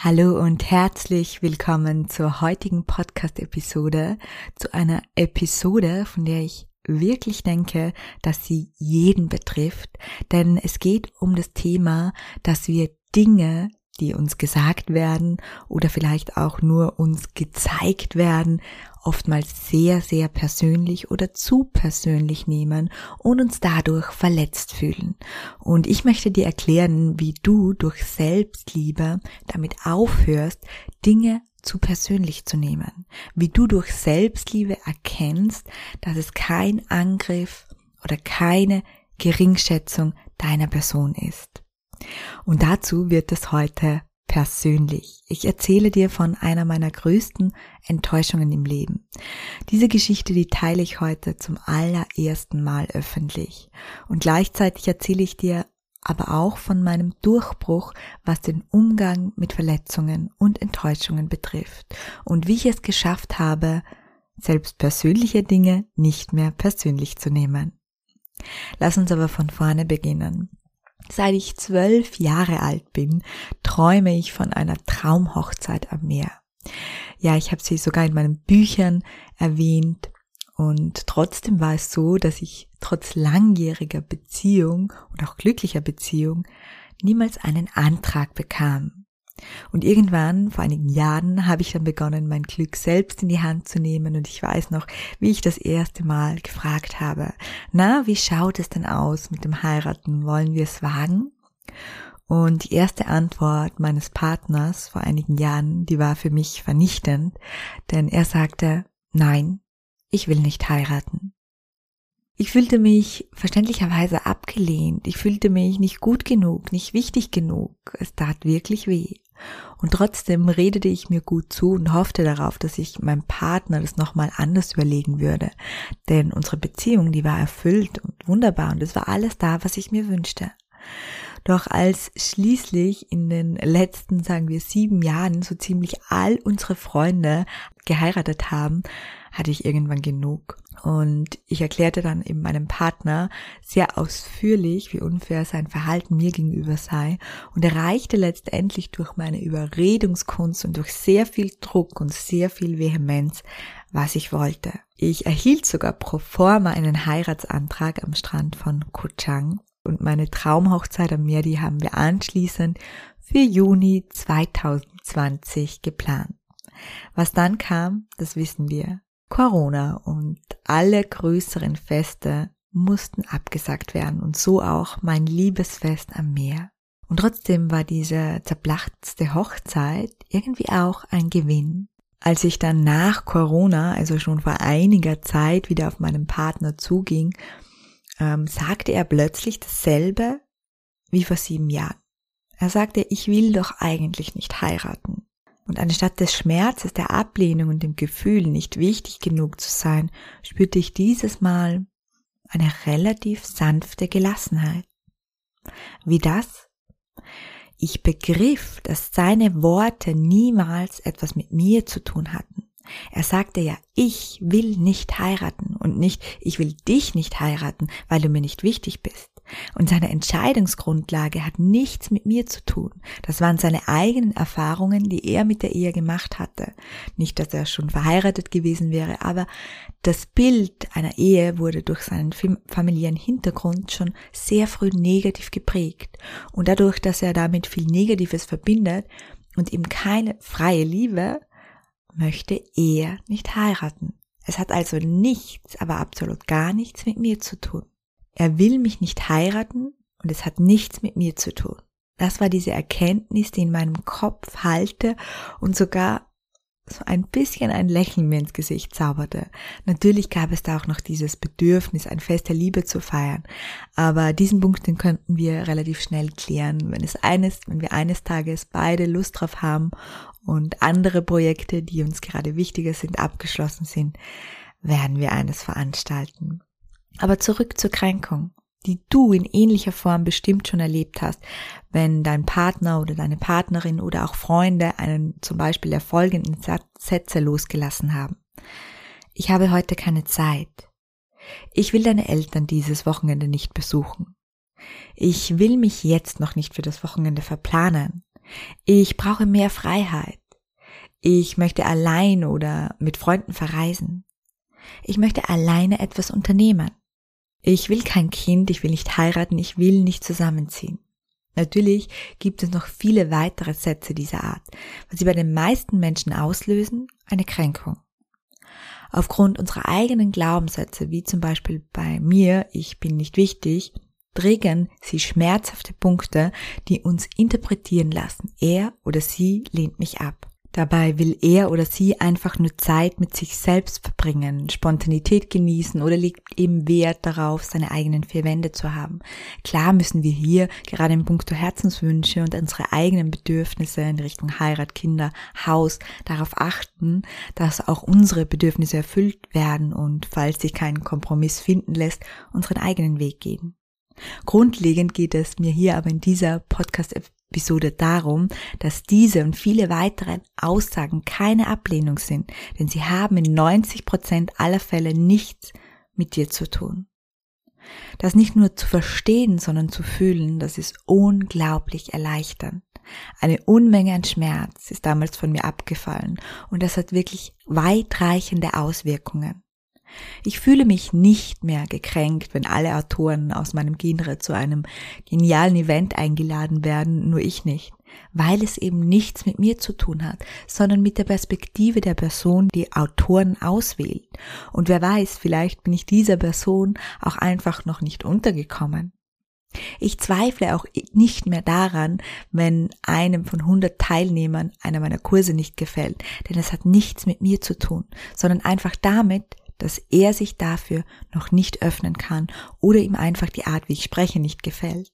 Hallo und herzlich willkommen zur heutigen Podcast-Episode, zu einer Episode, von der ich wirklich denke, dass sie jeden betrifft, denn es geht um das Thema, dass wir Dinge, die uns gesagt werden oder vielleicht auch nur uns gezeigt werden, oftmals sehr, sehr persönlich oder zu persönlich nehmen und uns dadurch verletzt fühlen. Und ich möchte dir erklären, wie du durch Selbstliebe damit aufhörst, Dinge zu persönlich zu nehmen. Wie du durch Selbstliebe erkennst, dass es kein Angriff oder keine Geringschätzung deiner Person ist. Und dazu wird es heute persönlich. Ich erzähle dir von einer meiner größten Enttäuschungen im Leben. Diese Geschichte, die teile ich heute zum allerersten Mal öffentlich. Und gleichzeitig erzähle ich dir aber auch von meinem Durchbruch, was den Umgang mit Verletzungen und Enttäuschungen betrifft und wie ich es geschafft habe, selbst persönliche Dinge nicht mehr persönlich zu nehmen. Lass uns aber von vorne beginnen. Seit ich zwölf Jahre alt bin, träume ich von einer Traumhochzeit am Meer. Ja, ich habe sie sogar in meinen Büchern erwähnt. Und trotzdem war es so, dass ich trotz langjähriger Beziehung und auch glücklicher Beziehung niemals einen Antrag bekam. Und irgendwann, vor einigen Jahren, habe ich dann begonnen, mein Glück selbst in die Hand zu nehmen und ich weiß noch, wie ich das erste Mal gefragt habe, na, wie schaut es denn aus mit dem Heiraten? Wollen wir es wagen? Und die erste Antwort meines Partners vor einigen Jahren, die war für mich vernichtend, denn er sagte, nein, ich will nicht heiraten. Ich fühlte mich verständlicherweise abgelehnt. Ich fühlte mich nicht gut genug, nicht wichtig genug. Es tat wirklich weh. Und trotzdem redete ich mir gut zu und hoffte darauf, dass ich meinem Partner das nochmal anders überlegen würde. Denn unsere Beziehung, die war erfüllt und wunderbar und es war alles da, was ich mir wünschte. Doch als schließlich in den letzten, sagen wir, sieben Jahren so ziemlich all unsere Freunde geheiratet haben, hatte ich irgendwann genug. Und ich erklärte dann eben meinem Partner sehr ausführlich, wie unfair sein Verhalten mir gegenüber sei und erreichte letztendlich durch meine Überredungskunst und durch sehr viel Druck und sehr viel Vehemenz, was ich wollte. Ich erhielt sogar pro forma einen Heiratsantrag am Strand von Koh Chang und meine Traumhochzeit am Meer, die haben wir anschließend für Juni 2020 geplant. Was dann kam, das wissen wir. Corona und alle größeren Feste mussten abgesagt werden und so auch mein Liebesfest am Meer. Und trotzdem war diese zerplatzte Hochzeit irgendwie auch ein Gewinn. Als ich dann nach Corona, also schon vor einiger Zeit, wieder auf meinen Partner zuging, ähm, sagte er plötzlich dasselbe wie vor sieben Jahren. Er sagte, ich will doch eigentlich nicht heiraten. Und anstatt des Schmerzes, der Ablehnung und dem Gefühl, nicht wichtig genug zu sein, spürte ich dieses Mal eine relativ sanfte Gelassenheit. Wie das? Ich begriff, dass seine Worte niemals etwas mit mir zu tun hatten. Er sagte ja, ich will nicht heiraten und nicht, ich will dich nicht heiraten, weil du mir nicht wichtig bist. Und seine Entscheidungsgrundlage hat nichts mit mir zu tun. Das waren seine eigenen Erfahrungen, die er mit der Ehe gemacht hatte. Nicht, dass er schon verheiratet gewesen wäre, aber das Bild einer Ehe wurde durch seinen familiären Hintergrund schon sehr früh negativ geprägt. Und dadurch, dass er damit viel Negatives verbindet und ihm keine freie Liebe, möchte er nicht heiraten. Es hat also nichts, aber absolut gar nichts mit mir zu tun. Er will mich nicht heiraten und es hat nichts mit mir zu tun. Das war diese Erkenntnis, die in meinem Kopf halte und sogar so ein bisschen ein Lächeln mir ins Gesicht zauberte. Natürlich gab es da auch noch dieses Bedürfnis, ein Fest der Liebe zu feiern. Aber diesen Punkt, den könnten wir relativ schnell klären, wenn es eines, wenn wir eines Tages beide Lust drauf haben und andere Projekte, die uns gerade wichtiger sind, abgeschlossen sind, werden wir eines veranstalten. Aber zurück zur Kränkung die du in ähnlicher Form bestimmt schon erlebt hast, wenn dein Partner oder deine Partnerin oder auch Freunde einen zum Beispiel der Sätze losgelassen haben. Ich habe heute keine Zeit. Ich will deine Eltern dieses Wochenende nicht besuchen. Ich will mich jetzt noch nicht für das Wochenende verplanen. Ich brauche mehr Freiheit. Ich möchte allein oder mit Freunden verreisen. Ich möchte alleine etwas unternehmen. Ich will kein Kind, ich will nicht heiraten, ich will nicht zusammenziehen. Natürlich gibt es noch viele weitere Sätze dieser Art, was sie bei den meisten Menschen auslösen, eine Kränkung. Aufgrund unserer eigenen Glaubenssätze, wie zum Beispiel bei mir, ich bin nicht wichtig, triggern sie schmerzhafte Punkte, die uns interpretieren lassen. Er oder sie lehnt mich ab. Dabei will er oder sie einfach nur Zeit mit sich selbst verbringen, Spontanität genießen oder legt eben Wert darauf, seine eigenen vier Wände zu haben. Klar müssen wir hier gerade im Punkto Herzenswünsche und unsere eigenen Bedürfnisse in Richtung Heirat, Kinder, Haus darauf achten, dass auch unsere Bedürfnisse erfüllt werden und falls sich kein Kompromiss finden lässt, unseren eigenen Weg gehen. Grundlegend geht es mir hier aber in dieser Podcast-Episode darum, dass diese und viele weitere Aussagen keine Ablehnung sind, denn sie haben in 90 Prozent aller Fälle nichts mit dir zu tun. Das nicht nur zu verstehen, sondern zu fühlen, das ist unglaublich erleichternd. Eine Unmenge an Schmerz ist damals von mir abgefallen und das hat wirklich weitreichende Auswirkungen. Ich fühle mich nicht mehr gekränkt, wenn alle Autoren aus meinem Genre zu einem genialen Event eingeladen werden, nur ich nicht, weil es eben nichts mit mir zu tun hat, sondern mit der Perspektive der Person, die Autoren auswählt. Und wer weiß, vielleicht bin ich dieser Person auch einfach noch nicht untergekommen. Ich zweifle auch nicht mehr daran, wenn einem von 100 Teilnehmern einer meiner Kurse nicht gefällt, denn es hat nichts mit mir zu tun, sondern einfach damit, dass er sich dafür noch nicht öffnen kann oder ihm einfach die Art, wie ich spreche, nicht gefällt.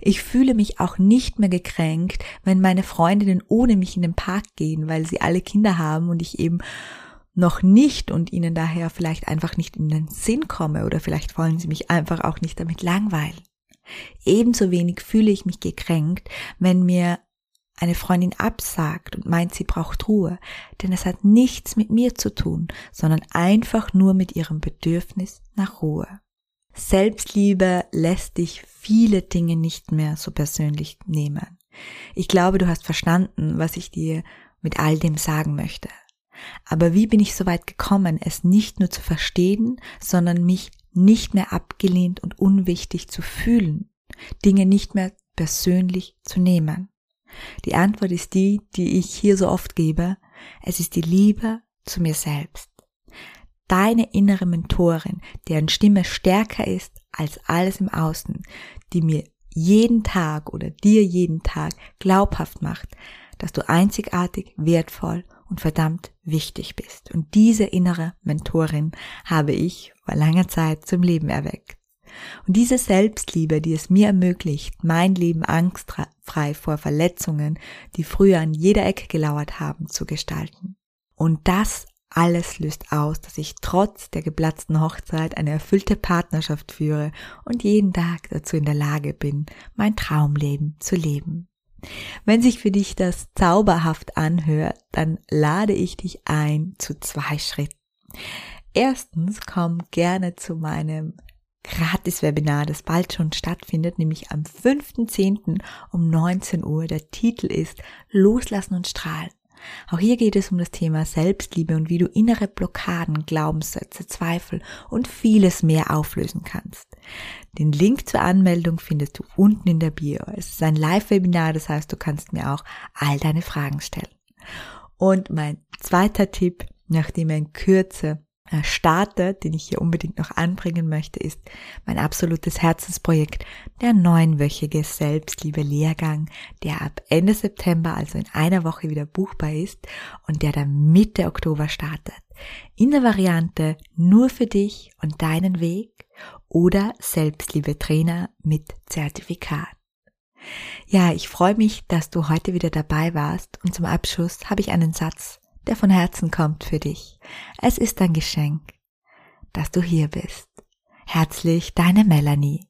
Ich fühle mich auch nicht mehr gekränkt, wenn meine Freundinnen ohne mich in den Park gehen, weil sie alle Kinder haben und ich eben noch nicht und ihnen daher vielleicht einfach nicht in den Sinn komme oder vielleicht wollen sie mich einfach auch nicht damit langweilen. Ebenso wenig fühle ich mich gekränkt, wenn mir eine Freundin absagt und meint, sie braucht Ruhe, denn es hat nichts mit mir zu tun, sondern einfach nur mit ihrem Bedürfnis nach Ruhe. Selbstliebe lässt dich viele Dinge nicht mehr so persönlich nehmen. Ich glaube, du hast verstanden, was ich dir mit all dem sagen möchte. Aber wie bin ich so weit gekommen, es nicht nur zu verstehen, sondern mich nicht mehr abgelehnt und unwichtig zu fühlen, Dinge nicht mehr persönlich zu nehmen? Die Antwort ist die, die ich hier so oft gebe. Es ist die Liebe zu mir selbst. Deine innere Mentorin, deren Stimme stärker ist als alles im Außen, die mir jeden Tag oder dir jeden Tag glaubhaft macht, dass du einzigartig, wertvoll und verdammt wichtig bist. Und diese innere Mentorin habe ich vor langer Zeit zum Leben erweckt. Und diese Selbstliebe, die es mir ermöglicht, mein Leben angstfrei vor Verletzungen, die früher an jeder Ecke gelauert haben, zu gestalten. Und das alles löst aus, dass ich trotz der geplatzten Hochzeit eine erfüllte Partnerschaft führe und jeden Tag dazu in der Lage bin, mein Traumleben zu leben. Wenn sich für dich das zauberhaft anhört, dann lade ich dich ein zu zwei Schritten. Erstens komm gerne zu meinem Gratis-Webinar, das bald schon stattfindet, nämlich am 5.10. um 19 Uhr. Der Titel ist Loslassen und Strahlen. Auch hier geht es um das Thema Selbstliebe und wie du innere Blockaden, Glaubenssätze, Zweifel und vieles mehr auflösen kannst. Den Link zur Anmeldung findest du unten in der Bio. Es ist ein Live-Webinar, das heißt, du kannst mir auch all deine Fragen stellen. Und mein zweiter Tipp, nachdem er in Kürze äh, startet, den ich hier unbedingt noch anbringen möchte, ist mein absolutes Herzensprojekt, der neunwöchige Selbstliebe-Lehrgang, der ab Ende September, also in einer Woche wieder buchbar ist und der dann Mitte Oktober startet. In der Variante nur für dich und deinen Weg oder Selbstliebe-Trainer mit Zertifikat. Ja, ich freue mich, dass du heute wieder dabei warst und zum Abschluss habe ich einen Satz der von Herzen kommt für dich. Es ist ein Geschenk, dass du hier bist. Herzlich, deine Melanie.